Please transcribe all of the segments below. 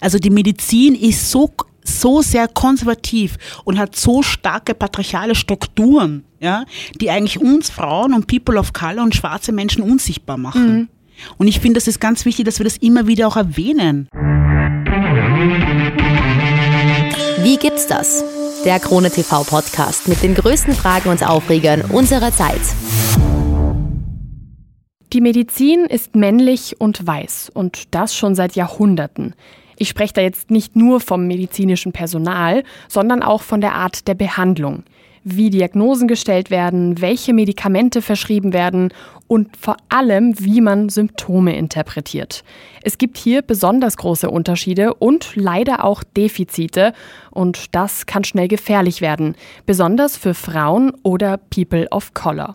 Also die Medizin ist so so sehr konservativ und hat so starke patriarchale Strukturen, ja, die eigentlich uns Frauen und People of Color und schwarze Menschen unsichtbar machen. Mhm. Und ich finde, das ist ganz wichtig, dass wir das immer wieder auch erwähnen. Wie gibt's das? Der Krone TV Podcast mit den größten Fragen und Aufregern unserer Zeit. Die Medizin ist männlich und weiß und das schon seit Jahrhunderten. Ich spreche da jetzt nicht nur vom medizinischen Personal, sondern auch von der Art der Behandlung. Wie Diagnosen gestellt werden, welche Medikamente verschrieben werden und vor allem, wie man Symptome interpretiert. Es gibt hier besonders große Unterschiede und leider auch Defizite und das kann schnell gefährlich werden, besonders für Frauen oder People of Color.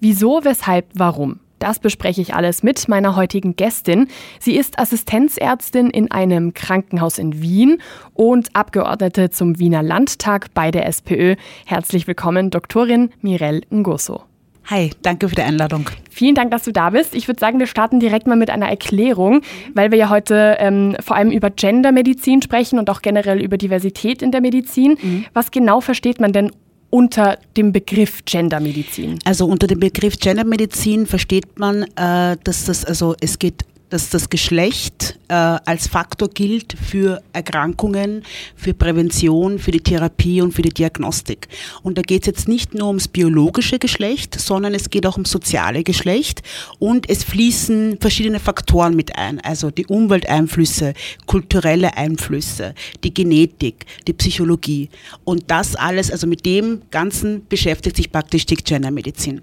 Wieso, weshalb, warum? Das bespreche ich alles mit meiner heutigen Gästin. Sie ist Assistenzärztin in einem Krankenhaus in Wien und Abgeordnete zum Wiener Landtag bei der SPÖ. Herzlich willkommen, Doktorin Mirelle Ngoso. Hi, danke für die Einladung. Vielen Dank, dass du da bist. Ich würde sagen, wir starten direkt mal mit einer Erklärung, weil wir ja heute ähm, vor allem über Gendermedizin sprechen und auch generell über Diversität in der Medizin. Mhm. Was genau versteht man denn unter dem Begriff Gendermedizin? Also unter dem Begriff Gendermedizin versteht man, äh, dass das, also es geht dass das Geschlecht äh, als Faktor gilt für Erkrankungen, für Prävention, für die Therapie und für die Diagnostik. Und da geht es jetzt nicht nur ums biologische Geschlecht, sondern es geht auch ums soziale Geschlecht und es fließen verschiedene Faktoren mit ein, also die Umwelteinflüsse, kulturelle Einflüsse, die Genetik, die Psychologie. Und das alles, also mit dem Ganzen beschäftigt sich praktisch die Gendermedizin.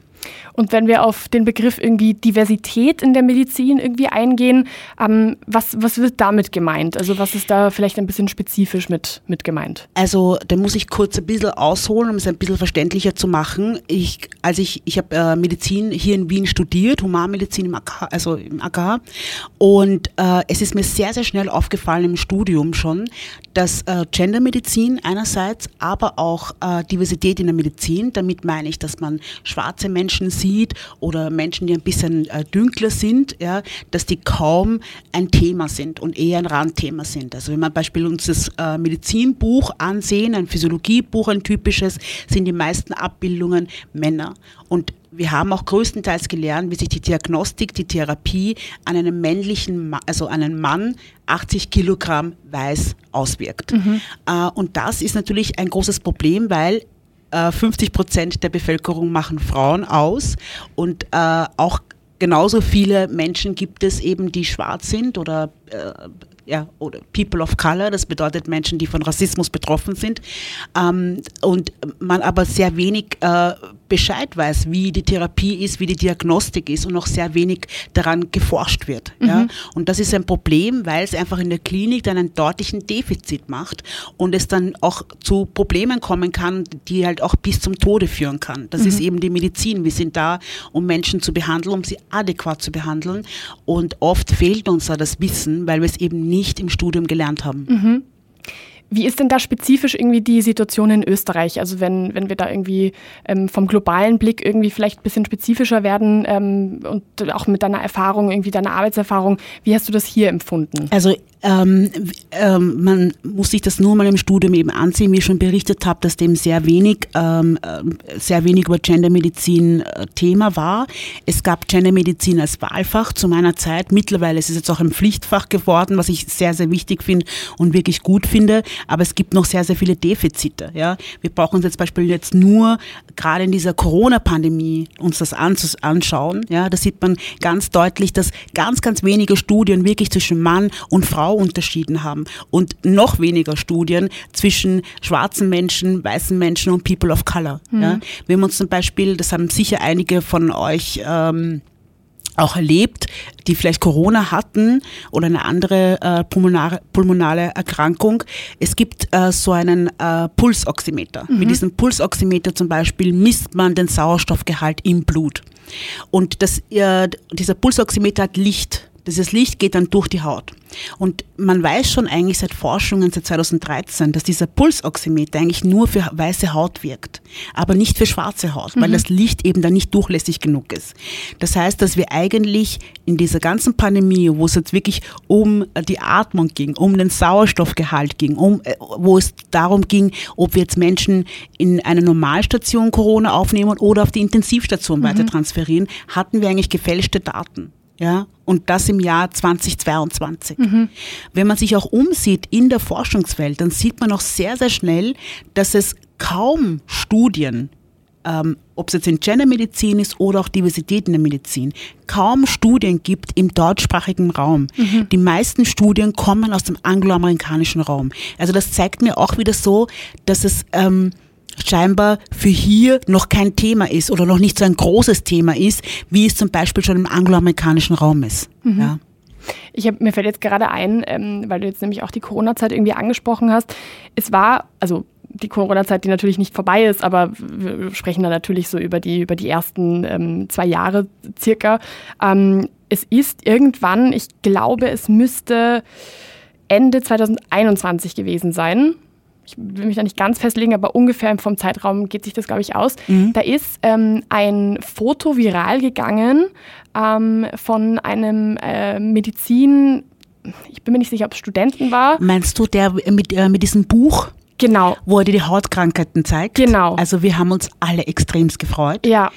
Und wenn wir auf den Begriff irgendwie Diversität in der Medizin irgendwie eingehen, ähm, was, was wird damit gemeint? Also was ist da vielleicht ein bisschen spezifisch mit, mit gemeint? Also da muss ich kurz ein bisschen ausholen, um es ein bisschen verständlicher zu machen. Ich, also ich, ich habe äh, Medizin hier in Wien studiert, Humanmedizin im AKH, also im AKH. Und äh, es ist mir sehr, sehr schnell aufgefallen im Studium schon, dass äh, Gendermedizin einerseits, aber auch äh, Diversität in der Medizin, damit meine ich, dass man schwarze Menschen sieht oder Menschen, die ein bisschen äh, dünkler sind, ja, dass die kaum ein Thema sind und eher ein Randthema sind. Also wenn man beispielsweise uns das äh, Medizinbuch ansehen, ein Physiologiebuch, ein typisches, sind die meisten Abbildungen Männer. Und wir haben auch größtenteils gelernt, wie sich die Diagnostik, die Therapie an einem männlichen, also einen Mann 80 Kilogramm weiß auswirkt. Mhm. Äh, und das ist natürlich ein großes Problem, weil 50 äh, Prozent der Bevölkerung machen Frauen aus. Und äh, auch genauso viele Menschen gibt es eben, die schwarz sind oder äh, ja, oder People of Color, das bedeutet Menschen, die von Rassismus betroffen sind, ähm, und man aber sehr wenig äh, Bescheid weiß, wie die Therapie ist, wie die Diagnostik ist und noch sehr wenig daran geforscht wird. Mhm. Ja? Und das ist ein Problem, weil es einfach in der Klinik dann einen deutlichen Defizit macht und es dann auch zu Problemen kommen kann, die halt auch bis zum Tode führen kann. Das mhm. ist eben die Medizin. Wir sind da, um Menschen zu behandeln, um sie adäquat zu behandeln. Und oft fehlt uns da das Wissen, weil wir es eben nicht im Studium gelernt haben. Mhm. Wie ist denn da spezifisch irgendwie die Situation in Österreich? Also wenn, wenn wir da irgendwie ähm, vom globalen Blick irgendwie vielleicht ein bisschen spezifischer werden ähm, und auch mit deiner Erfahrung, irgendwie deiner Arbeitserfahrung, wie hast du das hier empfunden? Also ähm, ähm, man muss sich das nur mal im Studium eben ansehen, wie ich schon berichtet habe, dass dem sehr wenig, ähm, äh, sehr wenig über Gendermedizin äh, Thema war. Es gab Gendermedizin als Wahlfach zu meiner Zeit. Mittlerweile ist es jetzt auch ein Pflichtfach geworden, was ich sehr, sehr wichtig finde und wirklich gut finde. Aber es gibt noch sehr, sehr viele Defizite. Ja? Wir brauchen uns jetzt Beispiel jetzt nur gerade in dieser Corona-Pandemie uns das anschauen. Ja? Da sieht man ganz deutlich, dass ganz, ganz wenige Studien wirklich zwischen Mann und Frau Frau unterschieden haben und noch weniger Studien zwischen schwarzen Menschen, weißen Menschen und People of Color. Mhm. Ja. Wenn wir uns zum Beispiel, das haben sicher einige von euch ähm, auch erlebt, die vielleicht Corona hatten oder eine andere äh, pulmonare, pulmonale Erkrankung. Es gibt äh, so einen äh, Pulsoximeter. Mhm. Mit diesem Pulsoximeter zum Beispiel misst man den Sauerstoffgehalt im Blut. Und das, äh, dieser Pulsoximeter hat Licht Dieses Licht geht dann durch die Haut. Und man weiß schon eigentlich seit Forschungen seit 2013, dass dieser Pulsoximeter eigentlich nur für weiße Haut wirkt, aber nicht für schwarze Haut, weil das Licht eben dann nicht durchlässig genug ist. Das heißt, dass wir eigentlich in dieser ganzen Pandemie, wo es jetzt wirklich um die Atmung ging, um den Sauerstoffgehalt ging, um, äh, wo es darum ging, ob wir jetzt Menschen in einer Normalstation Corona aufnehmen oder auf die Intensivstation weiter transferieren, hatten wir eigentlich gefälschte Daten. Ja, und das im Jahr 2022. Wenn man sich auch umsieht in der Forschungswelt, dann sieht man auch sehr, sehr schnell, dass es kaum Studien, ähm, ob es jetzt in Gendermedizin ist oder auch Diversität in der Medizin, kaum Studien gibt im deutschsprachigen Raum. Die meisten Studien kommen aus dem angloamerikanischen Raum. Also das zeigt mir auch wieder so, dass es ähm, scheinbar für hier noch kein Thema ist oder noch nicht so ein großes Thema ist, wie es zum Beispiel schon im angloamerikanischen Raum ist. Ja. Ich hab, mir fällt jetzt gerade ein, ähm, weil du jetzt nämlich auch die Corona-Zeit irgendwie angesprochen hast. Es war, also die Corona-Zeit, die natürlich nicht vorbei ist, aber wir sprechen da natürlich so über die, über die ersten ähm, zwei Jahre circa. Ähm, es ist irgendwann, ich glaube, es müsste Ende 2021 gewesen sein. Ich will mich da nicht ganz festlegen, aber ungefähr vom Zeitraum geht sich das, glaube ich, aus. Da ist ähm, ein Foto viral gegangen ähm, von einem äh, Medizin, ich bin mir nicht sicher, ob es Studenten war. Meinst du der mit, äh, mit diesem Buch? Genau. wo er dir die Hautkrankheiten zeigt. Genau. Also wir haben uns alle extremst gefreut. Ja.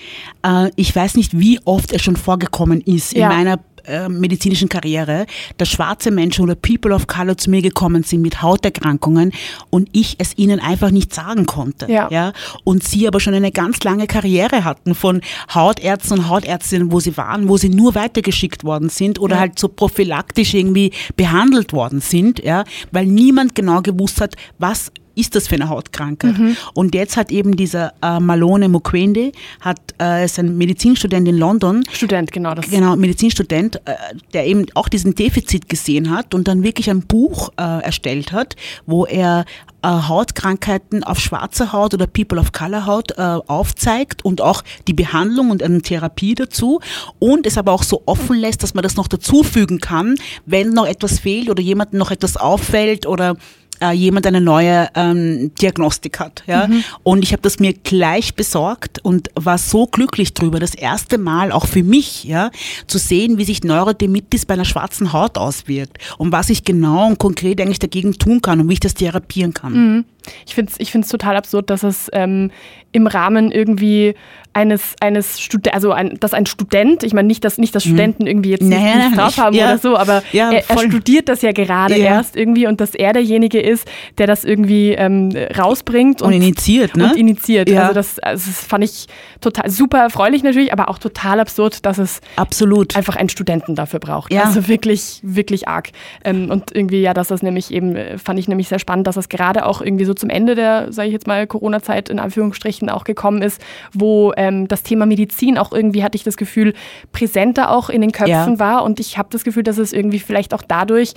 Äh, ich weiß nicht, wie oft es schon vorgekommen ist Ja. in meiner äh, medizinischen Karriere, dass schwarze Menschen oder People of Color zu mir gekommen sind mit Hauterkrankungen und ich es ihnen einfach nicht sagen konnte. Ja. Und sie aber schon eine ganz lange Karriere hatten von Hautärzten und Hautärztinnen, wo sie waren, wo sie nur weitergeschickt worden sind oder Ja. halt so prophylaktisch irgendwie behandelt worden sind, ja, weil niemand genau gewusst hat, was ist das für eine Hautkrankheit? Und jetzt hat eben dieser äh, Malone Mukwende, hat, äh, ist ein Medizinstudent in London, Student, genau. Das genau, Medizinstudent, äh, der eben auch diesen Defizit gesehen hat und dann wirklich ein Buch äh, erstellt hat, wo er äh, Hautkrankheiten auf schwarzer Haut oder People of Color Haut äh, aufzeigt und auch die Behandlung und eine Therapie dazu und es aber auch so offen lässt, dass man das noch dazufügen kann, wenn noch etwas fehlt oder jemandem noch etwas auffällt oder äh, jemand eine neue ähm, Diagnostik hat. Ja? Und ich habe das mir gleich besorgt und war so glücklich drüber, das erste Mal auch für mich, ja, zu sehen, wie sich Neurodermitis bei einer schwarzen Haut auswirkt und was ich genau und konkret eigentlich dagegen tun kann und wie ich das therapieren kann. Ich finde es ich find's total absurd, dass es ähm, im Rahmen irgendwie eines, eines Stud also ein, dass ein Student, ich meine nicht, dass nicht, dass Studenten irgendwie jetzt nicht, Naja, nichts drauf ich- haben ja. oder so, aber Ja, er, er studiert das ja gerade Ja. erst irgendwie und dass er derjenige ist, der das irgendwie ähm, rausbringt Und initiiert, ne? Und initiiert. Also, das, also das fand ich total super erfreulich natürlich, aber auch total absurd, dass es Absolut. einfach einen Studenten dafür braucht. Ja. Also wirklich, wirklich arg. Ähm, und irgendwie, ja, dass das nämlich eben, äh, fand ich nämlich sehr spannend, dass das gerade auch irgendwie so zum Ende der, sage ich jetzt mal, Corona-Zeit in Anführungsstrichen auch gekommen ist, wo ähm, das Thema Medizin auch irgendwie, hatte ich das Gefühl, präsenter auch in den Köpfen Ja. war. Und ich habe das Gefühl, dass es irgendwie vielleicht auch dadurch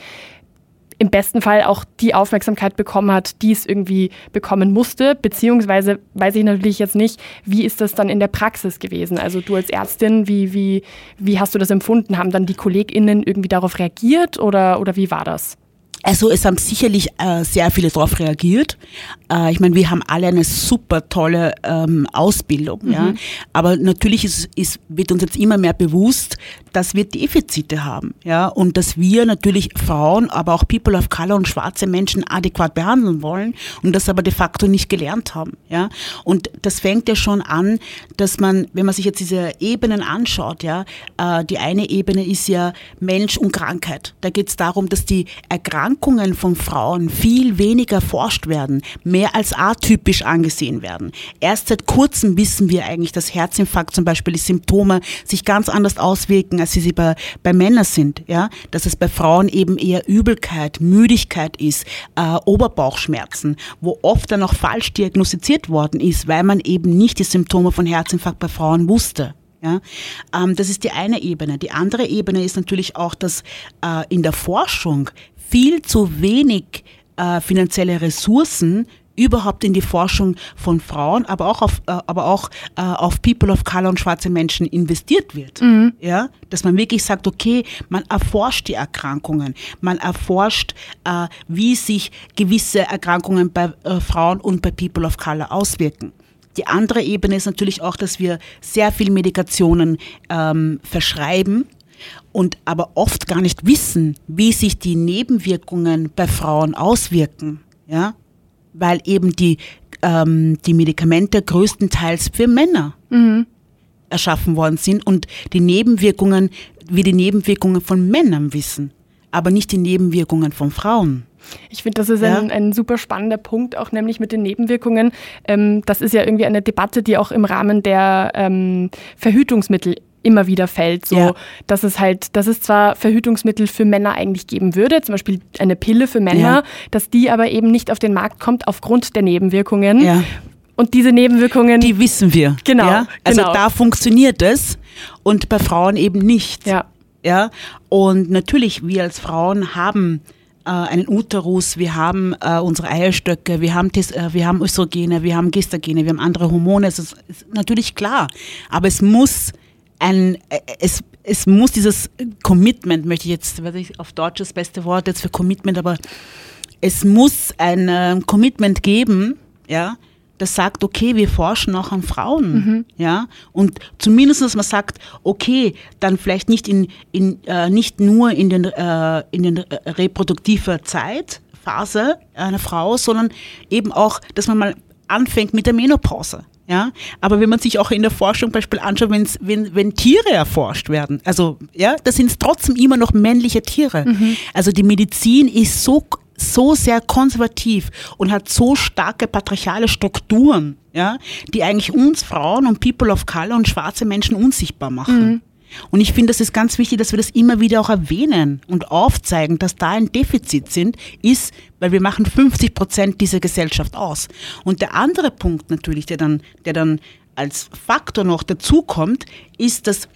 im besten Fall auch die Aufmerksamkeit bekommen hat, die es irgendwie bekommen musste, beziehungsweise weiß ich natürlich jetzt nicht, wie ist das dann in der Praxis gewesen? Also du als Ärztin, wie, wie, wie hast du das empfunden? Haben dann die KollegInnen irgendwie darauf reagiert oder, oder wie war das? Also es haben sicherlich äh, sehr viele darauf reagiert. Äh, ich meine, wir haben alle eine super tolle ähm, Ausbildung, ja. Aber natürlich ist, ist, wird uns jetzt immer mehr bewusst, dass wir Defizite haben, ja, und dass wir natürlich Frauen, aber auch People of Color und schwarze Menschen adäquat behandeln wollen und das aber de facto nicht gelernt haben, ja. Und das fängt ja schon an, dass man, wenn man sich jetzt diese Ebenen anschaut, ja, äh, die eine Ebene ist ja Mensch und Krankheit. Da geht es darum, dass die Erkrankungen von Frauen viel weniger erforscht werden, mehr als atypisch angesehen werden. Erst seit kurzem wissen wir eigentlich, dass Herzinfarkt zum Beispiel die Symptome sich ganz anders auswirken, als sie sie bei, bei Männern sind. Ja? Dass es bei Frauen eben eher Übelkeit, Müdigkeit ist, äh, Oberbauchschmerzen, wo oft dann auch falsch diagnostiziert worden ist, weil man eben nicht die Symptome von Herzinfarkt bei Frauen wusste. Ja, ähm, das ist die eine Ebene. Die andere Ebene ist natürlich auch, dass äh, in der Forschung viel zu wenig äh, finanzielle Ressourcen überhaupt in die Forschung von Frauen, aber auch auf, äh, aber auch äh, auf People of Color und schwarze Menschen investiert wird. Mhm. Ja, dass man wirklich sagt, okay, man erforscht die Erkrankungen, man erforscht, äh, wie sich gewisse Erkrankungen bei äh, Frauen und bei People of Color auswirken. Die andere Ebene ist natürlich auch, dass wir sehr viel Medikationen ähm, verschreiben und aber oft gar nicht wissen, wie sich die Nebenwirkungen bei Frauen auswirken, ja, weil eben die, ähm, die Medikamente größtenteils für Männer erschaffen worden sind und die Nebenwirkungen, wie die Nebenwirkungen von Männern wissen, aber nicht die Nebenwirkungen von Frauen. Ich finde, das ist Ja. ein, ein super spannender Punkt, auch nämlich mit den Nebenwirkungen. Ähm, das ist ja irgendwie eine Debatte, die auch im Rahmen der ähm, Verhütungsmittel immer wieder fällt. So, Ja. dass es halt, dass es zwar Verhütungsmittel für Männer eigentlich geben würde, zum Beispiel eine Pille für Männer, Ja. dass die aber eben nicht auf den Markt kommt aufgrund der Nebenwirkungen. Ja. Und diese Nebenwirkungen, Die wissen wir. Genau? Also genau. da funktioniert es und bei Frauen eben nicht. ja, Ja, und natürlich, wir als Frauen haben äh, einen Uterus, wir haben äh, unsere Eierstöcke, wir haben, Tes äh, wir haben Östrogene, wir haben Gestagene, wir haben andere Hormone. Es ist, ist natürlich klar. Aber es muss ein, äh, es, es muss dieses Commitment, möchte ich jetzt, weiß ich auf Deutsch das beste Wort jetzt für Commitment, aber es muss ein äh, Commitment geben, ja, das sagt, okay, wir forschen auch an Frauen, ja, und zumindest, dass man sagt, okay, dann vielleicht nicht in, in äh, nicht nur in den äh, in den äh, reproduktiver Zeitphase einer Frau, sondern eben auch, dass man mal anfängt mit der Menopause. Ja, aber wenn man sich auch in der Forschung Beispiel anschaut, wenn's, wenn, wenn Tiere erforscht werden, also ja, das sind trotzdem immer noch männliche Tiere. Also die Medizin ist so, so sehr konservativ und hat so starke patriarchale Strukturen, ja, die eigentlich uns Frauen und People of Color und schwarze Menschen unsichtbar machen. Und ich finde, das ist ganz wichtig, dass wir das immer wieder auch erwähnen und aufzeigen, dass da ein Defizit sind, ist, weil wir machen 50 Prozent dieser Gesellschaft aus. Und der andere Punkt natürlich, der dann, der dann als Faktor noch dazukommt, ist, dass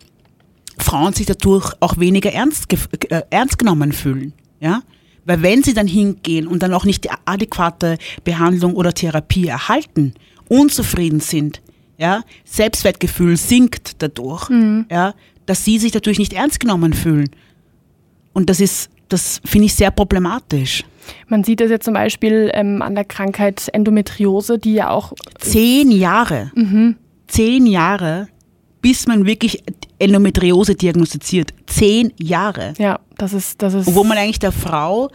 Frauen sich dadurch auch weniger ernst, gef- äh, ernst genommen fühlen. Ja? Weil wenn sie dann hingehen und dann auch nicht die adäquate Behandlung oder Therapie erhalten, unzufrieden sind, ja, Selbstwertgefühl sinkt dadurch, ja, dass sie sich natürlich nicht ernst genommen fühlen. Und das ist, das finde ich sehr problematisch. man sieht das ja zum Beispiel ähm, an der Krankheit Endometriose, die ja auch Zehn Jahre, zehn Jahre, bis man wirklich Endometriose diagnostiziert. Zehn Jahre. Ja, das ist, das ist. Wo man eigentlich der Frau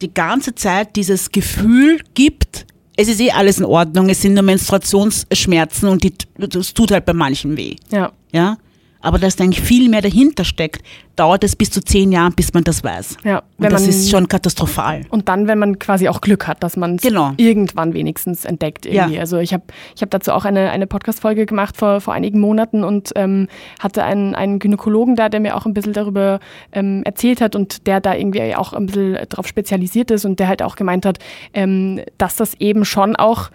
die ganze Zeit dieses Gefühl gibt, es ist eh alles in Ordnung, es sind nur Menstruationsschmerzen und die, das tut halt bei manchen weh. ja. Ja? Aber dass da eigentlich viel mehr dahinter steckt, dauert es bis zu zehn Jahren, bis man das weiß. Ja, und das man- ist schon katastrophal. Und dann, wenn man quasi auch Glück hat, dass man es Genau. irgendwann wenigstens entdeckt irgendwie. Ja. Also ich habe ich hab dazu auch eine, eine Podcast-Folge gemacht vor, vor einigen Monaten und ähm, hatte einen, einen Gynäkologen da, der mir auch ein bisschen darüber ähm, erzählt hat und der da irgendwie auch ein bisschen darauf spezialisiert ist und der halt auch gemeint hat, ähm, dass das eben schon auch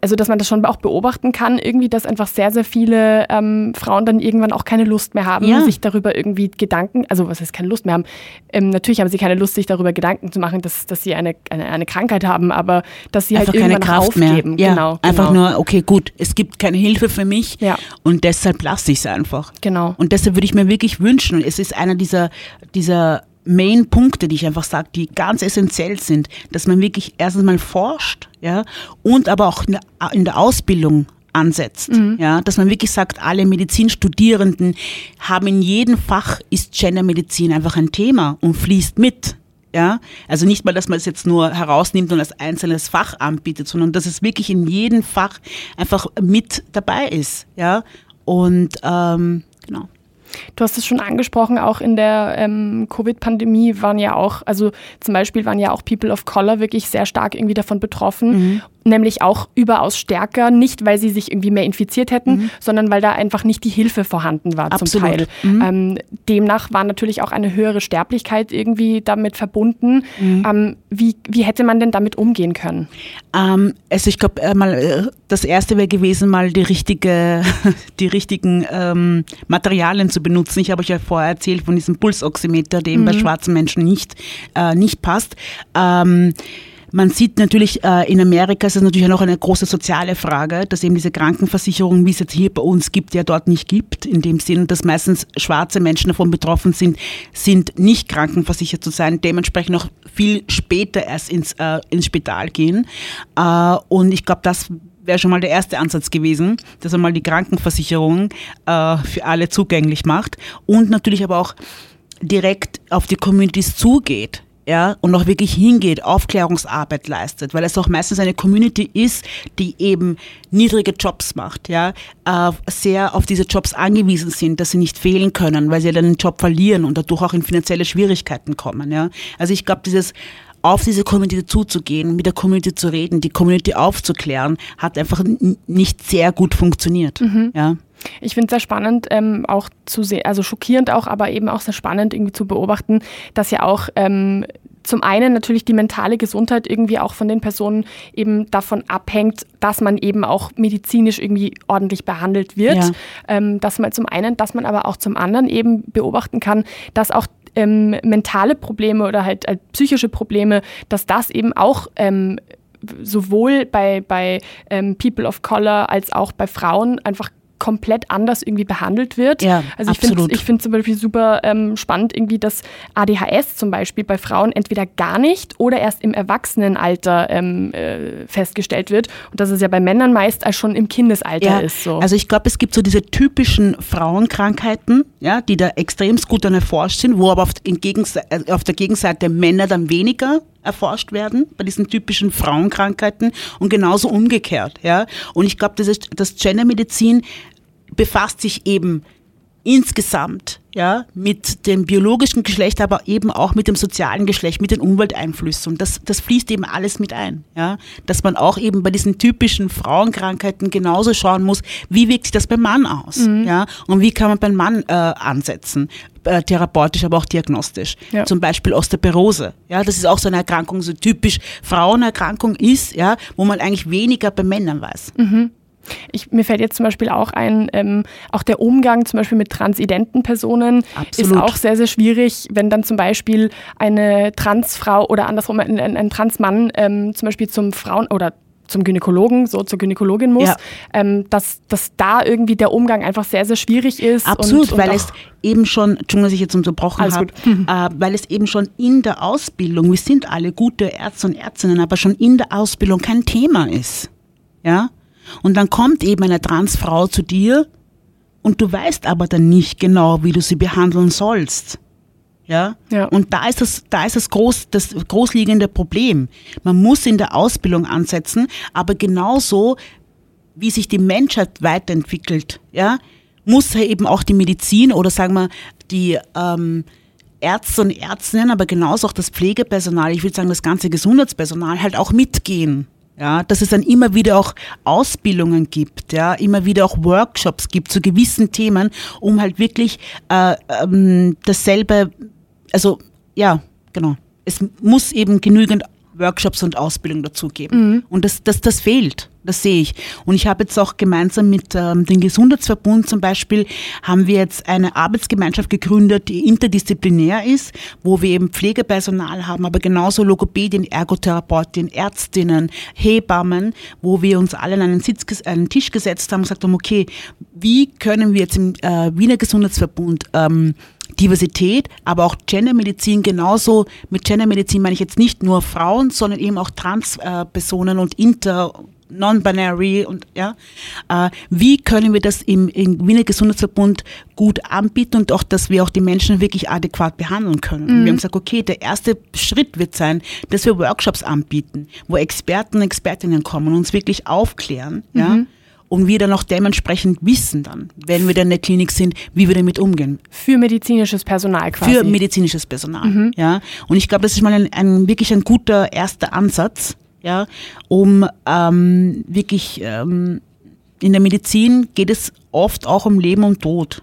also dass man das schon auch beobachten kann, irgendwie, dass einfach sehr, sehr viele ähm, Frauen dann irgendwann auch keine Lust mehr haben, Ja. sich darüber irgendwie Gedanken, also was heißt keine Lust mehr haben, ähm, natürlich haben sie keine Lust, sich darüber Gedanken zu machen, dass, dass sie eine, eine, eine Krankheit haben, aber dass sie Einfach halt keine irgendwann Kraft aufgeben. mehr. Ja, Genau, einfach genau. nur, okay, gut, es gibt keine Hilfe für mich Ja. und deshalb lasse ich es einfach. Genau. Und deshalb würde ich mir wirklich wünschen, und es ist einer dieser, dieser Main-Punkte, die ich einfach sage, die ganz essentiell sind, dass man wirklich erstens mal forscht, ja, und aber auch in der, Ausbildung ansetzt, ja, dass man wirklich sagt, alle Medizinstudierenden haben in jedem Fach ist Gendermedizin einfach ein Thema und fließt mit. Ja, also nicht mal, dass man es jetzt nur herausnimmt und als einzelnes Fach anbietet, sondern dass es wirklich in jedem Fach einfach mit dabei ist. Ja, und ähm, genau. Du hast es schon angesprochen, auch in der ähm, Covid-Pandemie waren ja auch, also zum Beispiel waren ja auch People of Color wirklich sehr stark irgendwie davon betroffen, Mhm. Nämlich auch überaus stärker, nicht weil sie sich irgendwie mehr infiziert hätten, sondern weil da einfach nicht die Hilfe vorhanden war zum Mhm. Absolut. Teil. Ähm, demnach war natürlich auch eine höhere Sterblichkeit irgendwie damit verbunden. Mhm. Ähm, wie, wie hätte man denn damit umgehen können? Ähm, also ich glaube, äh, mal äh, das erste wäre gewesen, mal die richtige, die richtigen ähm, Materialien zu benutzen. Ich habe euch ja vorher erzählt von diesem Pulsoximeter, der eben bei schwarzen Menschen nicht, äh, nicht passt. Ähm, man sieht natürlich, äh, in Amerika ist es natürlich auch eine große soziale Frage, dass eben diese Krankenversicherung, wie es jetzt hier bei uns gibt, ja dort nicht gibt, in dem Sinn, dass meistens schwarze Menschen davon betroffen sind, sind nicht krankenversichert zu sein, dementsprechend noch viel später erst ins, äh, ins Spital gehen. Äh, und ich glaube, das wäre schon mal der erste Ansatz gewesen, dass er mal die Krankenversicherung äh, für alle zugänglich macht und natürlich aber auch direkt auf die Communities zugeht ja, und auch wirklich hingeht, Aufklärungsarbeit leistet, weil es auch meistens eine Community ist, die eben niedrige Jobs macht, ja, äh, sehr auf diese Jobs angewiesen sind, dass sie nicht fehlen können, weil sie dann den Job verlieren und dadurch auch in finanzielle Schwierigkeiten kommen, ja. Also ich glaube, dieses auf diese Community zuzugehen, mit der Community zu reden, die Community aufzuklären, hat einfach nicht sehr gut funktioniert, mhm. ja. Ich finde es sehr spannend, ähm, auch zu sehen, also schockierend auch, aber eben auch sehr spannend irgendwie zu beobachten, dass ja auch ähm, zum einen natürlich die mentale Gesundheit irgendwie auch von den Personen eben davon abhängt, dass man eben auch medizinisch irgendwie ordentlich behandelt wird. Ja. Ähm, dass man zum einen, dass man aber auch zum anderen eben beobachten kann, dass auch ähm, mentale Probleme oder halt äh, psychische Probleme, dass das eben auch ähm, sowohl bei, bei ähm, People of Color als auch bei Frauen einfach komplett anders irgendwie behandelt wird. Ja, also ich finde ich finde zum Beispiel super ähm, spannend irgendwie, dass ADHS zum Beispiel bei Frauen entweder gar nicht oder erst im Erwachsenenalter ähm, äh, festgestellt wird und dass es ja bei Männern meist als schon im Kindesalter ja, ist. So. Also ich glaube, es gibt so diese typischen Frauenkrankheiten, ja, die da extremst gut dann erforscht sind, wo aber auf, äh, auf der Gegenseite Männer dann weniger erforscht werden bei diesen typischen Frauenkrankheiten und genauso umgekehrt. Ja? Und ich glaube, das, das Gendermedizin befasst sich eben insgesamt ja, mit dem biologischen Geschlecht, aber eben auch mit dem sozialen Geschlecht, mit den Umwelteinflüssen. Und das, das fließt eben alles mit ein. Ja? Dass man auch eben bei diesen typischen Frauenkrankheiten genauso schauen muss, wie wirkt sich das beim Mann aus? Mhm. Ja? Und wie kann man beim Mann äh, ansetzen? Äh, therapeutisch, aber auch diagnostisch. Ja. Zum Beispiel Osteoporose. Ja, das ist auch so eine Erkrankung, so typisch Frauenerkrankung ist, ja, wo man eigentlich weniger bei Männern weiß. Mhm. Ich, mir fällt jetzt zum Beispiel auch ein, ähm, auch der Umgang zum Beispiel mit transidenten Personen Absolut. ist auch sehr, sehr schwierig, wenn dann zum Beispiel eine Transfrau oder andersrum ein, ein, ein Transmann ähm, zum Beispiel zum Frauen oder zum Gynäkologen, so zur Gynäkologin muss, ja. ähm, dass, dass da irgendwie der Umgang einfach sehr, sehr schwierig ist. Absolut, und, und weil es eben schon, Entschuldigung, dass ich jetzt unterbrochen habe, äh, weil es eben schon in der Ausbildung, wir sind alle gute Ärzte und Ärztinnen, aber schon in der Ausbildung kein Thema ist. Ja? Und dann kommt eben eine Transfrau zu dir und du weißt aber dann nicht genau, wie du sie behandeln sollst. Ja? ja. Und da ist das, da ist das, groß, das großliegende Problem. Man muss in der Ausbildung ansetzen, aber genauso wie sich die Menschheit weiterentwickelt, ja, muss eben auch die Medizin oder sagen wir die ähm, Ärzte und Ärztinnen, aber genauso auch das Pflegepersonal, ich würde sagen das ganze Gesundheitspersonal halt auch mitgehen. Ja, dass es dann immer wieder auch Ausbildungen gibt, ja, immer wieder auch Workshops gibt zu gewissen Themen, um halt wirklich äh, ähm, dasselbe, also ja, genau. Es muss eben genügend Workshops und Ausbildung dazu geben. Mhm. Und das, das, das fehlt. Das sehe ich. Und ich habe jetzt auch gemeinsam mit ähm, dem Gesundheitsverbund zum Beispiel, haben wir jetzt eine Arbeitsgemeinschaft gegründet, die interdisziplinär ist, wo wir eben Pflegepersonal haben, aber genauso Logopädien, Ergotherapeutien, Ärztinnen, Hebammen, wo wir uns alle an einen, Sitz, einen Tisch gesetzt haben und gesagt haben, okay, wie können wir jetzt im äh, Wiener Gesundheitsverbund ähm, Diversität, aber auch Gendermedizin genauso. Mit Gendermedizin meine ich jetzt nicht nur Frauen, sondern eben auch Transpersonen und Inter Non-Binary und ja, äh, wie können wir das im, im Wiener Gesundheitsverbund gut anbieten und auch, dass wir auch die Menschen wirklich adäquat behandeln können. Mhm. Wir haben gesagt, okay, der erste Schritt wird sein, dass wir Workshops anbieten, wo Experten und Expertinnen kommen und uns wirklich aufklären, mhm. ja, und wir dann auch dementsprechend wissen dann, wenn wir dann in der Klinik sind, wie wir damit umgehen. Für medizinisches Personal quasi. Für medizinisches Personal, mhm. ja. Und ich glaube, das ist mal ein, ein wirklich ein guter erster Ansatz, ja, um ähm, wirklich ähm, in der Medizin geht es oft auch um Leben und Tod,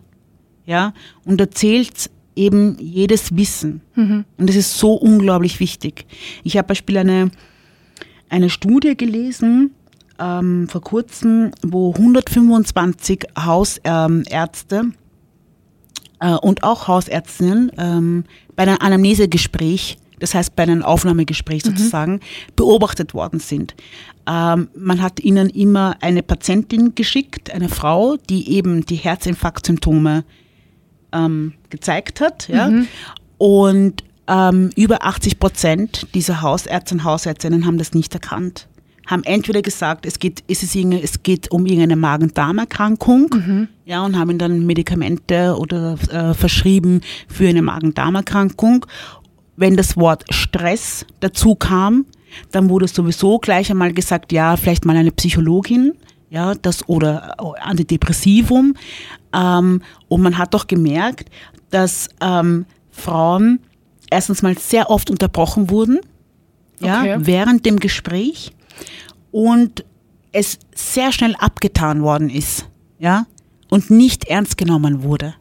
ja, und da zählt eben jedes Wissen mhm. und das ist so unglaublich wichtig. Ich habe beispielsweise eine eine Studie gelesen ähm, vor kurzem, wo 125 Hausärzte äh, und auch Hausärztinnen ähm, bei einem Anamnesegespräch das heißt bei einem Aufnahmegespräch sozusagen, beobachtet worden sind. Ähm, man hat ihnen immer eine Patientin geschickt, eine Frau, die eben die Herzinfarktsymptome ähm, gezeigt hat. Ja? Und ähm, über 80 Prozent dieser Hausärzte und Hausärztinnen haben das nicht erkannt. Haben entweder gesagt, es geht, ist es, es geht um irgendeine Magen-Darm-Erkrankung, ja, und haben dann Medikamente oder äh, verschrieben für eine Magen-Darm-Erkrankung. Wenn das Wort Stress dazu kam, dann wurde sowieso gleich einmal gesagt, ja, vielleicht mal eine Psychologin, ja, das oder äh, Antidepressivum. Ähm, und man hat doch gemerkt, dass ähm, Frauen erstens mal sehr oft unterbrochen wurden, ja, Okay. während dem Gespräch und es sehr schnell abgetan worden ist, ja, und nicht ernst genommen wurde.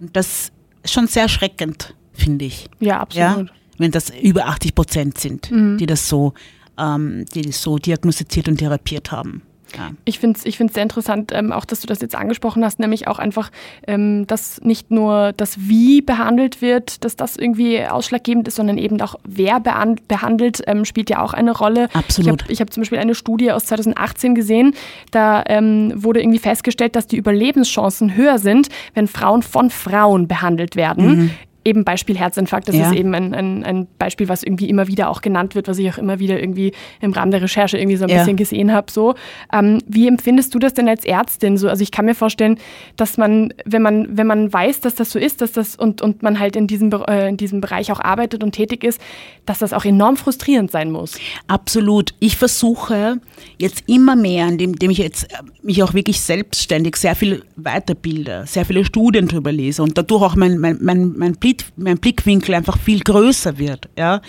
Und das ist schon sehr erschreckend, finde ich. Ja, absolut. Ja, wenn das über 80 Prozent sind, die das so, ähm, die das so diagnostiziert und therapiert haben. Ja. Ich finde es ich find's sehr interessant, ähm, auch dass du das jetzt angesprochen hast, nämlich auch einfach, ähm, dass nicht nur das Wie behandelt wird, dass das irgendwie ausschlaggebend ist, sondern eben auch wer behan behandelt, ähm, spielt ja auch eine Rolle. Absolut. Ich habe hab zum Beispiel eine Studie aus 2018 gesehen, da ähm, wurde irgendwie festgestellt, dass die Überlebenschancen höher sind, wenn Frauen von Frauen behandelt werden. Eben Beispiel Herzinfarkt, das. Ja. ist eben ein, ein, ein Beispiel, was irgendwie immer wieder auch genannt wird, was ich auch immer wieder irgendwie im Rahmen der Recherche irgendwie so ein Ja. bisschen gesehen habe. So. Ähm, wie empfindest du das denn als Ärztin? So, also ich kann mir vorstellen, dass man, wenn man, wenn man weiß, dass das so ist, dass das und, und man halt in diesem, äh, in diesem Bereich auch arbeitet und tätig ist, dass das auch enorm frustrierend sein muss. Absolut. Ich versuche jetzt immer mehr, indem, indem ich jetzt äh, mich auch wirklich selbstständig sehr viel weiterbilde, sehr viele Studien drüber lese und dadurch auch mein, mein, mein, mein, Blick, mein Blickwinkel einfach viel größer wird. Ja?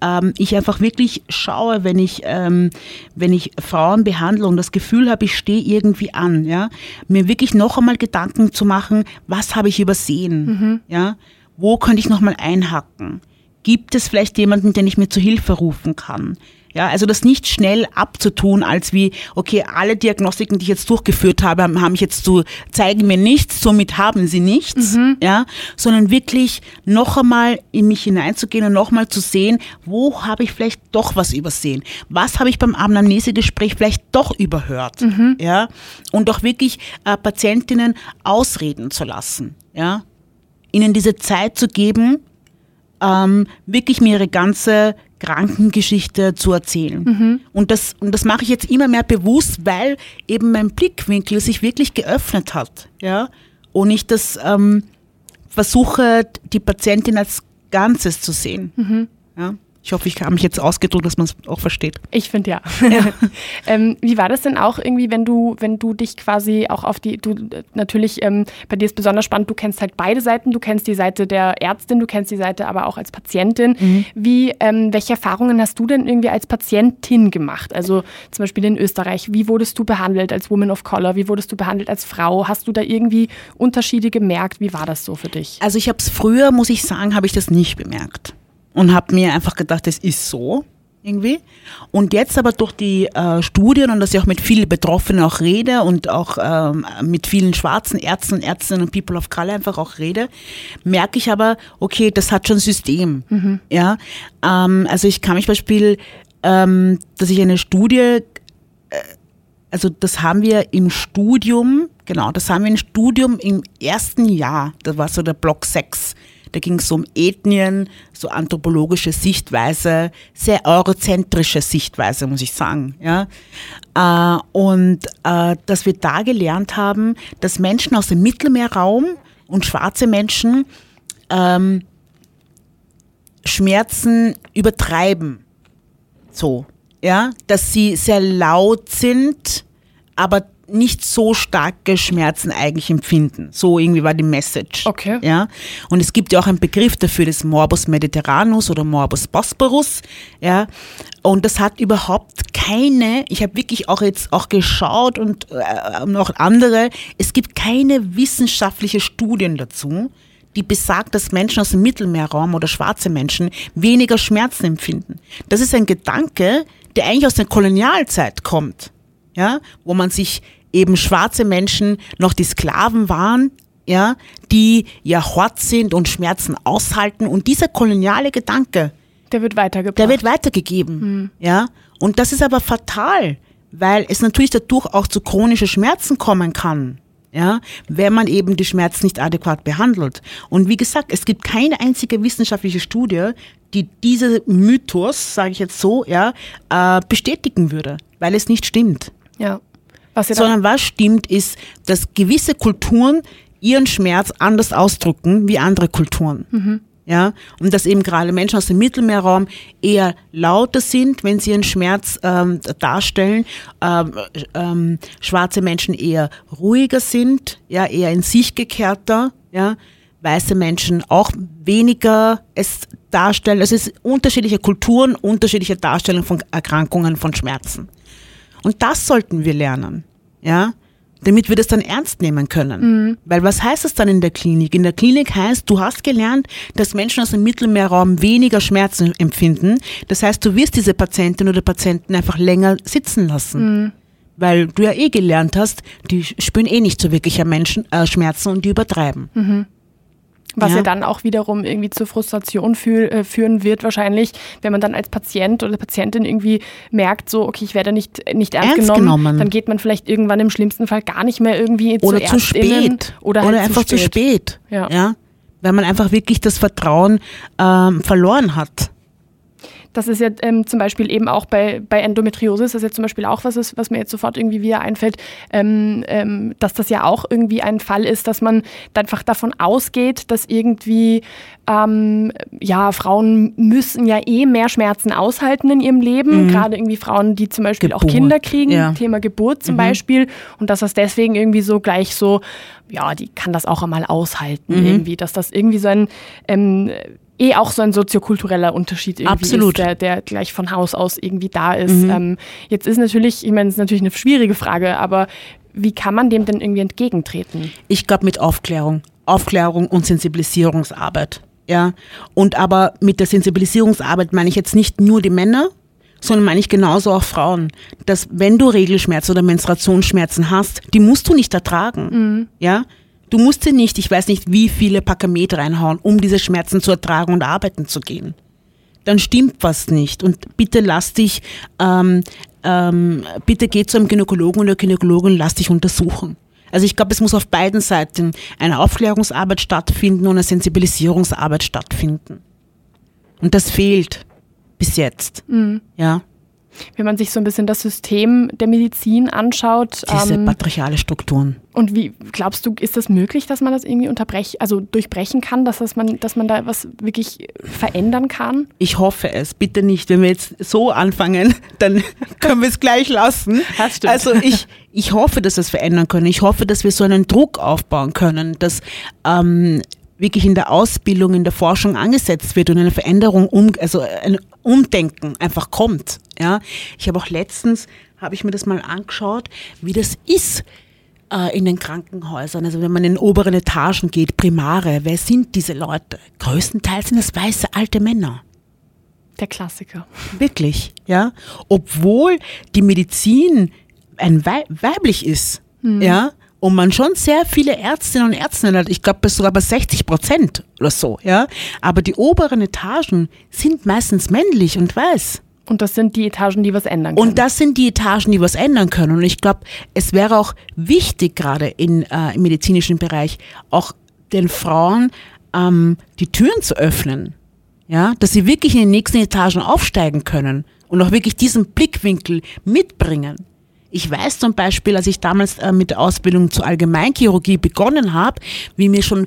Ähm, ich einfach wirklich schaue, wenn ich, ähm, wenn ich Frauen behandle und das Gefühl habe, ich stehe irgendwie an, ja? mir wirklich noch einmal Gedanken zu machen, was habe ich übersehen? Ja? Wo könnte ich noch mal einhacken? Gibt es vielleicht jemanden, den ich mir zu Hilfe rufen kann? Ja, also das nicht schnell abzutun, als wie, okay, alle Diagnostiken, die ich jetzt durchgeführt habe, haben, haben mich jetzt zu, zeigen mir nichts, somit haben sie nichts, ja, sondern wirklich noch einmal in mich hineinzugehen und noch mal zu sehen, wo habe ich vielleicht doch was übersehen? Was habe ich beim Anamnesegespräch vielleicht doch überhört? Ja, und auch wirklich äh, Patientinnen ausreden zu lassen, ja, ihnen diese Zeit zu geben, ähm, wirklich mir ihre ganze Krankengeschichte zu erzählen. Und das, und das mache ich jetzt immer mehr bewusst, weil eben mein Blickwinkel sich wirklich geöffnet hat. Ja? Und ich das ähm, versuche, die Patientin als Ganzes zu sehen. Ja? Ich hoffe, ich habe mich jetzt ausgedrückt, dass man es auch versteht. Ich finde ja. ähm, wie war das denn auch irgendwie, wenn du, wenn du dich quasi auch auf die, du natürlich, ähm, bei dir ist besonders spannend, du kennst halt beide Seiten, du kennst die Seite der Ärztin, du kennst die Seite aber auch als Patientin. Wie, ähm, welche Erfahrungen hast du denn irgendwie als Patientin gemacht? Also zum Beispiel in Österreich, wie wurdest du behandelt als Woman of Color? Wie wurdest du behandelt als Frau? Hast du da irgendwie Unterschiede gemerkt? Wie war das so für dich? Also ich habe es früher, muss ich sagen, habe ich das nicht bemerkt und habe mir einfach gedacht, es ist so irgendwie. Und jetzt aber durch die äh, Studien und dass ich auch mit vielen Betroffenen auch rede und auch ähm, mit vielen schwarzen Ärzten und Ärztinnen und People of Color einfach auch rede, merke ich aber, okay, das hat schon System. Ja, ähm, also ich kann mich Beispiel, ähm, dass ich eine Studie äh, also das haben wir im Studium, genau, das haben wir im Studium im ersten Jahr, das war so der Block 6. Da ging es um Ethnien, so anthropologische Sichtweise, sehr eurozentrische Sichtweise, muss ich sagen. Ja? Äh, und äh, dass wir da gelernt haben, dass Menschen aus dem Mittelmeerraum und schwarze Menschen ähm, Schmerzen übertreiben. So, ja, dass sie sehr laut sind, aber nicht so starke Schmerzen eigentlich empfinden. So irgendwie war die Message. Okay. Ja. Und es gibt ja auch einen Begriff dafür, das Morbus Mediterranus oder Morbus Bosporus. Ja. Und das hat überhaupt keine, ich habe wirklich auch jetzt auch geschaut und äh, noch andere, es gibt keine wissenschaftliche Studien dazu, die besagt, dass Menschen aus dem Mittelmeerraum oder schwarze Menschen weniger Schmerzen empfinden. Das ist ein Gedanke, der eigentlich aus der Kolonialzeit kommt, ja, wo man sich eben schwarze Menschen noch die Sklaven waren, ja, die ja hort sind und Schmerzen aushalten. Und dieser koloniale Gedanke Der wird weitergebracht. Der wird weitergegeben. Ja. Und das ist aber fatal, weil es natürlich dadurch auch zu chronischen Schmerzen kommen kann. Ja, wenn man eben die Schmerzen nicht adäquat behandelt. Und wie gesagt, es gibt keine einzige wissenschaftliche Studie, die diese Mythos, sage ich jetzt so, ja, äh, bestätigen würde, weil es nicht stimmt. ja. Was Sondern was stimmt, ist, dass gewisse Kulturen ihren Schmerz anders ausdrücken wie andere Kulturen. Ja, und dass eben gerade Menschen aus dem Mittelmeerraum eher lauter sind, wenn sie ihren Schmerz ähm, darstellen, ähm, ähm, schwarze Menschen eher ruhiger sind, ja, eher in sich gekehrter, ja, weiße Menschen auch weniger es darstellen. Es ist unterschiedliche Kulturen, unterschiedliche Darstellungen von Erkrankungen, von Schmerzen. Und das sollten wir lernen, ja, damit wir das dann ernst nehmen können. Weil was heißt das dann in der Klinik? In der Klinik heißt, du hast gelernt, dass Menschen aus dem Mittelmeerraum weniger Schmerzen empfinden. Das heißt, du wirst diese Patientin oder Patienten einfach länger sitzen lassen. Weil du ja eh gelernt hast, die spüren eh nicht so wirklich Menschen, äh, Schmerzen und die übertreiben. Was ja. ja. dann auch wiederum irgendwie zur Frustration fühl, äh, führen wird, wahrscheinlich, wenn man dann als Patient oder Patientin irgendwie merkt, so, okay, ich werde nicht, nicht ernst, Ernst genommen, genommen. dann geht man vielleicht irgendwann im schlimmsten Fall gar nicht mehr irgendwie Oder zu zu spät. Oder, halt einfach zu spät. Ja. ja. Weil man einfach wirklich das Vertrauen ähm, verloren hat. Das ist ja ähm, zum Beispiel eben auch bei, bei Endometriosis, das ist ja zum Beispiel auch was ist, was mir jetzt sofort irgendwie wieder einfällt, ähm, ähm, dass das ja auch irgendwie ein Fall ist, dass man einfach davon ausgeht, dass irgendwie ähm, ja Frauen müssen ja eh mehr Schmerzen aushalten in ihrem Leben, gerade irgendwie Frauen, die zum Beispiel auch Geburt, Kinder kriegen, ja. Thema Geburt zum Beispiel, und dass das deswegen irgendwie so gleich so, ja, die kann das auch einmal aushalten irgendwie, dass das irgendwie so ein ähm, eh auch so ein soziokultureller Unterschied irgendwie Absolut. ist, der, der gleich von Haus aus irgendwie da ist. Ähm, jetzt ist natürlich, ich meine, es ist natürlich eine schwierige Frage, aber wie kann man dem denn irgendwie entgegentreten? Ich glaube mit Aufklärung. Aufklärung und Sensibilisierungsarbeit. Ja. Und aber mit der Sensibilisierungsarbeit meine ich jetzt nicht nur die Männer, sondern meine ich genauso auch Frauen. Dass wenn du Regelschmerzen oder Menstruationsschmerzen hast, die musst du nicht ertragen. Ja. Du musst sie nicht, ich weiß nicht, wie viele Pakamet reinhauen, um diese Schmerzen zu ertragen und arbeiten zu gehen. Dann stimmt was nicht. Und bitte lass dich, ähm, ähm, bitte geh zu einem Gynäkologen oder Gynäkologin, lass dich untersuchen. Also ich glaube, es muss auf beiden Seiten eine Aufklärungsarbeit stattfinden und eine Sensibilisierungsarbeit stattfinden. Und das fehlt bis jetzt. Ja, Wenn man sich so ein bisschen das System der Medizin anschaut, diese ähm, patriarchale Strukturen. und wie glaubst du, ist das möglich, dass man das irgendwie unterbrechen, also durchbrechen kann, dass, das man, dass man da was wirklich verändern kann? Ich hoffe es. Bitte nicht. Wenn wir jetzt so anfangen, dann können wir es gleich lassen. Das stimmt. Also ich, ich hoffe, dass wir es verändern können. Ich hoffe, dass wir so einen Druck aufbauen können, dass ähm, wirklich in der Ausbildung, in der Forschung angesetzt wird und eine Veränderung, um, also ein Umdenken einfach kommt. Ja, ich habe auch letztens habe ich mir das mal angeschaut, wie das ist äh, in den Krankenhäusern. Also wenn man in den oberen Etagen geht, Primare, wer sind diese Leute? Größtenteils sind das weiße alte Männer. Der Klassiker. Wirklich, ja. Obwohl die Medizin ein Wei weiblich ist, ja. Und man schon sehr viele Ärztinnen und Ärzte hat. Ich glaube, sogar bei 60 Prozent oder so, ja. Aber die oberen Etagen sind meistens männlich und weiß. Und das sind die Etagen, die was ändern können. Und das sind die Etagen, die was ändern können. Und ich glaube, es wäre auch wichtig, gerade in, äh, im medizinischen Bereich, auch den Frauen ähm, die Türen zu öffnen. Ja, dass sie wirklich in den nächsten Etagen aufsteigen können und auch wirklich diesen Blickwinkel mitbringen. Ich weiß zum Beispiel, als ich damals äh, mit der Ausbildung zur Allgemeinchirurgie begonnen habe, wie mir schon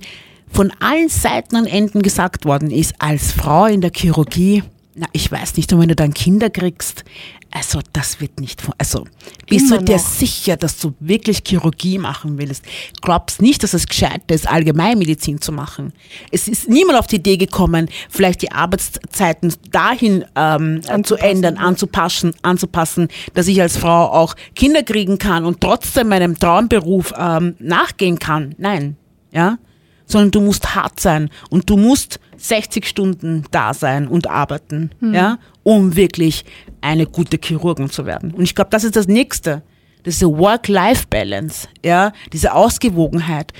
von allen Seiten und Enden gesagt worden ist, als Frau in der Chirurgie, na, ich weiß nicht, und wenn du dann Kinder kriegst, also das wird nicht, also bist Immer du dir noch. sicher, dass du wirklich Chirurgie machen willst? Glaubst nicht, dass es gescheit ist, Allgemeinmedizin zu machen. Es ist niemand auf die Idee gekommen, vielleicht die Arbeitszeiten dahin ähm, zu ändern, anzupassen, anzupassen, dass ich als Frau auch Kinder kriegen kann und trotzdem meinem Traumberuf ähm, nachgehen kann. Nein, ja, sondern du musst hart sein und du musst 60 Stunden da sein und arbeiten, ja, um wirklich eine gute Chirurgin zu werden. Und ich glaube, das ist das Nächste, diese Work-Life-Balance, ja, diese Ausgewogenheit,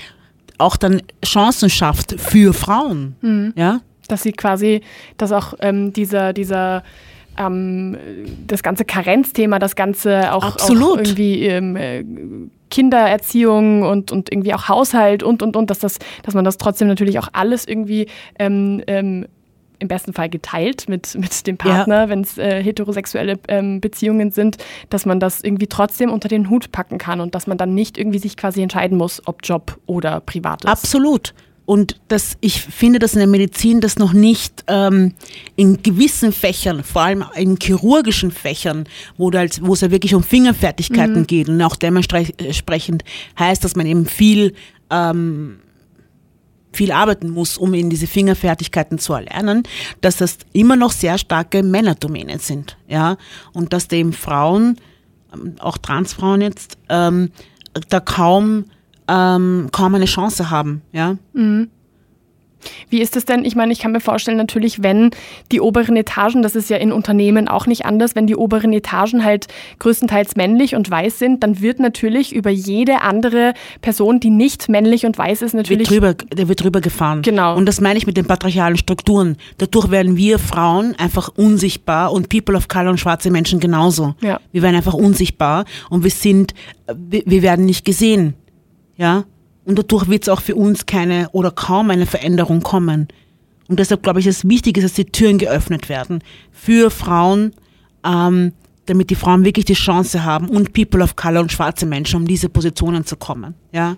auch dann Chancen schafft für Frauen, ja. Dass sie quasi, dass auch ähm, dieser, dieser ähm, das ganze Karenzthema, das ganze auch, auch irgendwie ähm, äh, Kindererziehung und, und irgendwie auch Haushalt und und und, dass das, dass man das trotzdem natürlich auch alles irgendwie ähm, ähm, im besten Fall geteilt mit, mit dem Partner, ja. wenn es äh, heterosexuelle ähm, Beziehungen sind, dass man das irgendwie trotzdem unter den Hut packen kann und dass man dann nicht irgendwie sich quasi entscheiden muss, ob Job oder privat ist. Absolut. Und das, ich finde, dass in der Medizin das noch nicht ähm, in gewissen Fächern, vor allem in chirurgischen Fächern, wo, halt, wo es ja wirklich um Fingerfertigkeiten mhm. geht und auch dementsprechend heißt, dass man eben viel ähm, viel arbeiten muss, um in diese Fingerfertigkeiten zu erlernen, dass das immer noch sehr starke Männerdomänen sind, ja, und dass eben Frauen, ähm, auch Transfrauen jetzt, ähm, da kaum ähm, kaum eine Chance haben, ja. Mhm. Wie ist es denn? Ich meine, ich kann mir vorstellen, natürlich, wenn die oberen Etagen, das ist ja in Unternehmen auch nicht anders, wenn die oberen Etagen halt größtenteils männlich und weiß sind, dann wird natürlich über jede andere Person, die nicht männlich und weiß ist, natürlich. Wird drüber, der wird drüber gefahren. Genau. Und das meine ich mit den patriarchalen Strukturen. Dadurch werden wir Frauen einfach unsichtbar und People of Color und schwarze Menschen genauso. Ja. Wir werden einfach unsichtbar und wir sind, wir werden nicht gesehen. Ja. Und dadurch wird es auch für uns keine oder kaum eine Veränderung kommen. Und deshalb glaube ich, dass es wichtig ist, dass die Türen geöffnet werden für Frauen, ähm, damit die Frauen wirklich die Chance haben und People of Color und schwarze Menschen, um diese Positionen zu kommen. Ja.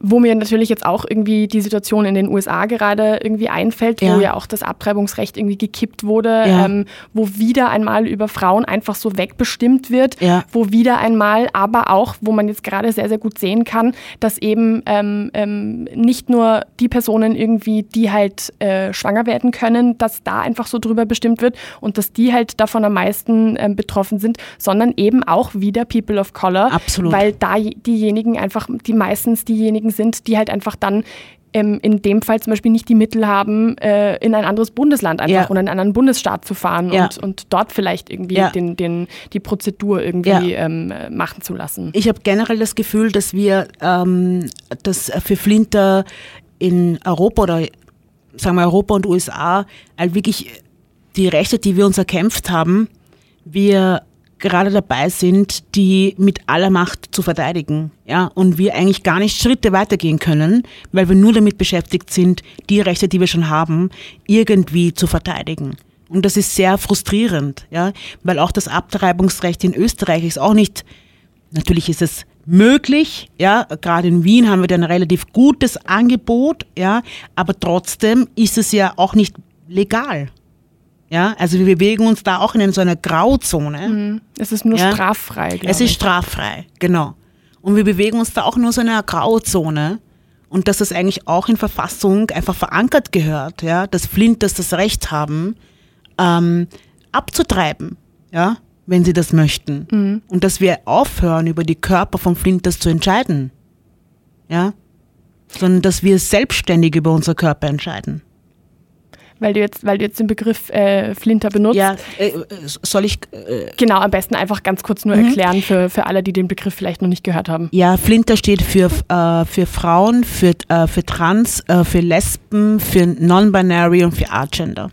Wo mir natürlich jetzt auch irgendwie die Situation in den USA gerade irgendwie einfällt, ja. wo ja auch das Abtreibungsrecht irgendwie gekippt wurde, ja. ähm, wo wieder einmal über Frauen einfach so wegbestimmt wird, ja. wo wieder einmal aber auch, wo man jetzt gerade sehr, sehr gut sehen kann, dass eben ähm, ähm, nicht nur die Personen irgendwie, die halt äh, schwanger werden können, dass da einfach so drüber bestimmt wird und dass die halt davon am meisten ähm, betroffen sind, sondern eben auch wieder People of Color. Absolut. Weil da diejenigen einfach, die meistens diejenigen diejenigen sind, die halt einfach dann ähm, in dem Fall zum Beispiel nicht die Mittel haben, äh, in ein anderes Bundesland einfach ja. oder in einen anderen Bundesstaat zu fahren ja. und, und dort vielleicht irgendwie ja. den, den, die Prozedur irgendwie ähm, machen zu lassen. Ich habe generell das Gefühl, dass wir ähm, das für Flinter in Europa oder sagen wir Europa und USA halt wirklich die Rechte, die wir uns erkämpft haben, wir gerade dabei sind, die mit aller Macht zu verteidigen. Ja, und wir eigentlich gar nicht Schritte weitergehen können, weil wir nur damit beschäftigt sind, die Rechte, die wir schon haben, irgendwie zu verteidigen. Und das ist sehr frustrierend, ja, weil auch das Abtreibungsrecht in Österreich ist auch nicht, natürlich ist es möglich, ja, gerade in Wien haben wir da ein relativ gutes Angebot, ja, aber trotzdem ist es ja auch nicht legal. Ja, also wir bewegen uns da auch in so einer Grauzone. Mhm. Es ist nur ja? straffrei. Es ist straffrei, genau. Und wir bewegen uns da auch nur so in einer Grauzone. Und dass es eigentlich auch in Verfassung einfach verankert gehört, ja, dass Flinters das Recht haben, ähm, abzutreiben, ja, wenn sie das möchten. Mhm. Und dass wir aufhören, über die Körper von Flinters zu entscheiden. Ja. Sondern dass wir selbstständig über unsere Körper entscheiden weil du jetzt, weil du jetzt den Begriff äh, Flinter benutzt. Ja, äh, soll ich. Äh, genau, am besten einfach ganz kurz nur mhm. erklären für, für alle, die den Begriff vielleicht noch nicht gehört haben. Ja, Flinter steht für, äh, für Frauen, für, äh, für Trans, äh, für Lesben, für Non-Binary und für Artgender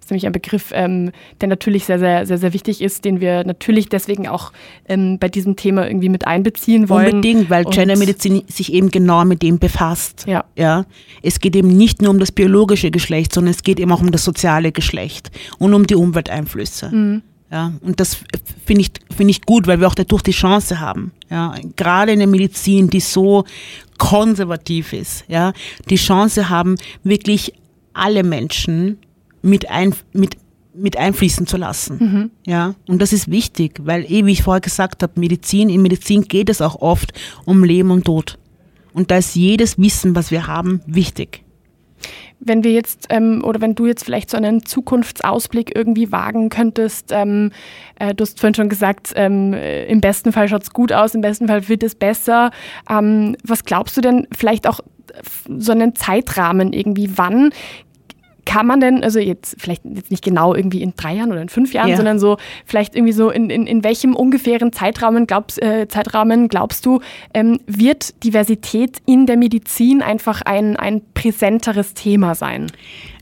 ist nämlich ein Begriff, ähm, der natürlich sehr, sehr, sehr, sehr wichtig ist, den wir natürlich deswegen auch ähm, bei diesem Thema irgendwie mit einbeziehen wollen. Unbedingt, weil Gendermedizin sich eben genau mit dem befasst. Ja. ja. Es geht eben nicht nur um das biologische Geschlecht, sondern es geht eben auch um das soziale Geschlecht und um die Umwelteinflüsse. Mhm. Ja, und das finde ich, finde ich gut, weil wir auch dadurch die Chance haben. Ja, gerade in der Medizin, die so konservativ ist, ja, die Chance haben, wirklich alle Menschen mit, ein, mit, mit einfließen zu lassen. Mhm. Ja, und das ist wichtig, weil eh, wie ich vorher gesagt habe, Medizin, in Medizin geht es auch oft um Leben und Tod. Und da ist jedes Wissen, was wir haben, wichtig. Wenn wir jetzt ähm, oder wenn du jetzt vielleicht so einen Zukunftsausblick irgendwie wagen könntest, ähm, äh, du hast vorhin schon gesagt, ähm, im besten Fall schaut es gut aus, im besten Fall wird es besser. Ähm, was glaubst du denn vielleicht auch so einen Zeitrahmen irgendwie, wann kann man denn, also jetzt vielleicht jetzt nicht genau irgendwie in drei Jahren oder in fünf Jahren, ja. sondern so vielleicht irgendwie so in, in, in welchem ungefähren Zeitrahmen glaubst, äh, Zeitrahmen glaubst du, ähm, wird Diversität in der Medizin einfach ein, ein präsenteres Thema sein?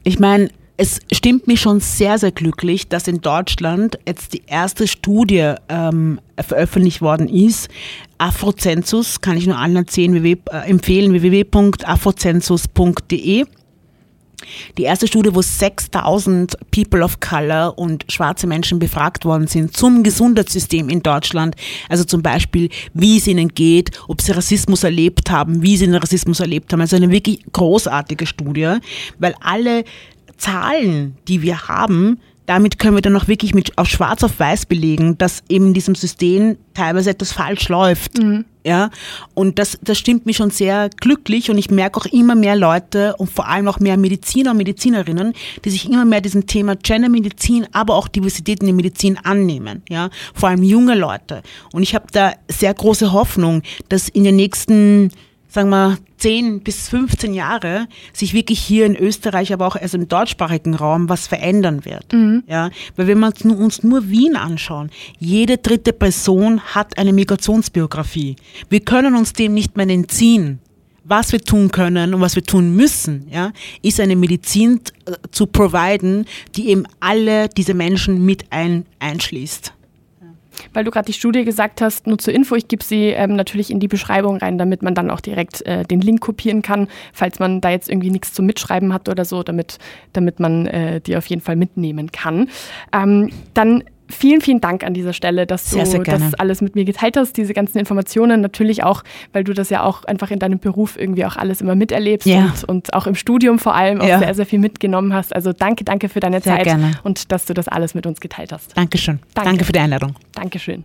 Ich meine, es stimmt mich schon sehr, sehr glücklich, dass in Deutschland jetzt die erste Studie ähm, veröffentlicht worden ist. Afrozensus, kann ich nur allen erzählen, www, äh, empfehlen, www.afrozensus.de. Die erste Studie, wo 6000 People of Color und schwarze Menschen befragt worden sind zum Gesundheitssystem in Deutschland. Also zum Beispiel, wie es ihnen geht, ob sie Rassismus erlebt haben, wie sie den Rassismus erlebt haben. Also eine wirklich großartige Studie, weil alle Zahlen, die wir haben, damit können wir dann auch wirklich mit auf schwarz auf weiß belegen, dass eben in diesem System teilweise etwas falsch läuft. Mhm. Ja, und das, das stimmt mich schon sehr glücklich und ich merke auch immer mehr Leute und vor allem auch mehr Mediziner und Medizinerinnen, die sich immer mehr diesem Thema Gendermedizin, aber auch Diversität in der Medizin annehmen. Ja, vor allem junge Leute. Und ich habe da sehr große Hoffnung, dass in den nächsten sagen wir, 10 bis 15 Jahre sich wirklich hier in Österreich, aber auch also im deutschsprachigen Raum was verändern wird. Mhm. Ja, weil wenn wir uns nur Wien anschauen, jede dritte Person hat eine Migrationsbiografie. Wir können uns dem nicht mehr entziehen. Was wir tun können und was wir tun müssen, ja, ist eine Medizin äh, zu providen, die eben alle diese Menschen mit ein, einschließt weil du gerade die Studie gesagt hast, nur zur Info, ich gebe sie ähm, natürlich in die Beschreibung rein, damit man dann auch direkt äh, den Link kopieren kann, falls man da jetzt irgendwie nichts zum Mitschreiben hat oder so, damit, damit man äh, die auf jeden Fall mitnehmen kann. Ähm, dann vielen, vielen Dank an dieser Stelle, dass sehr, du sehr das alles mit mir geteilt hast, diese ganzen Informationen. Natürlich auch, weil du das ja auch einfach in deinem Beruf irgendwie auch alles immer miterlebst ja. und, und, auch im Studium vor allem auch ja. sehr, sehr viel mitgenommen hast. Also danke, danke für deine sehr Zeit gerne. und dass du das alles mit uns geteilt hast. Dankeschön. Danke, danke für die Einladung. Dankeschön.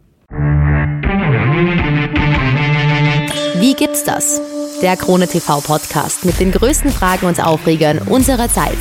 Wie gibt's das? Der Krone TV Podcast mit den größten Fragen und Aufregern unserer Zeit.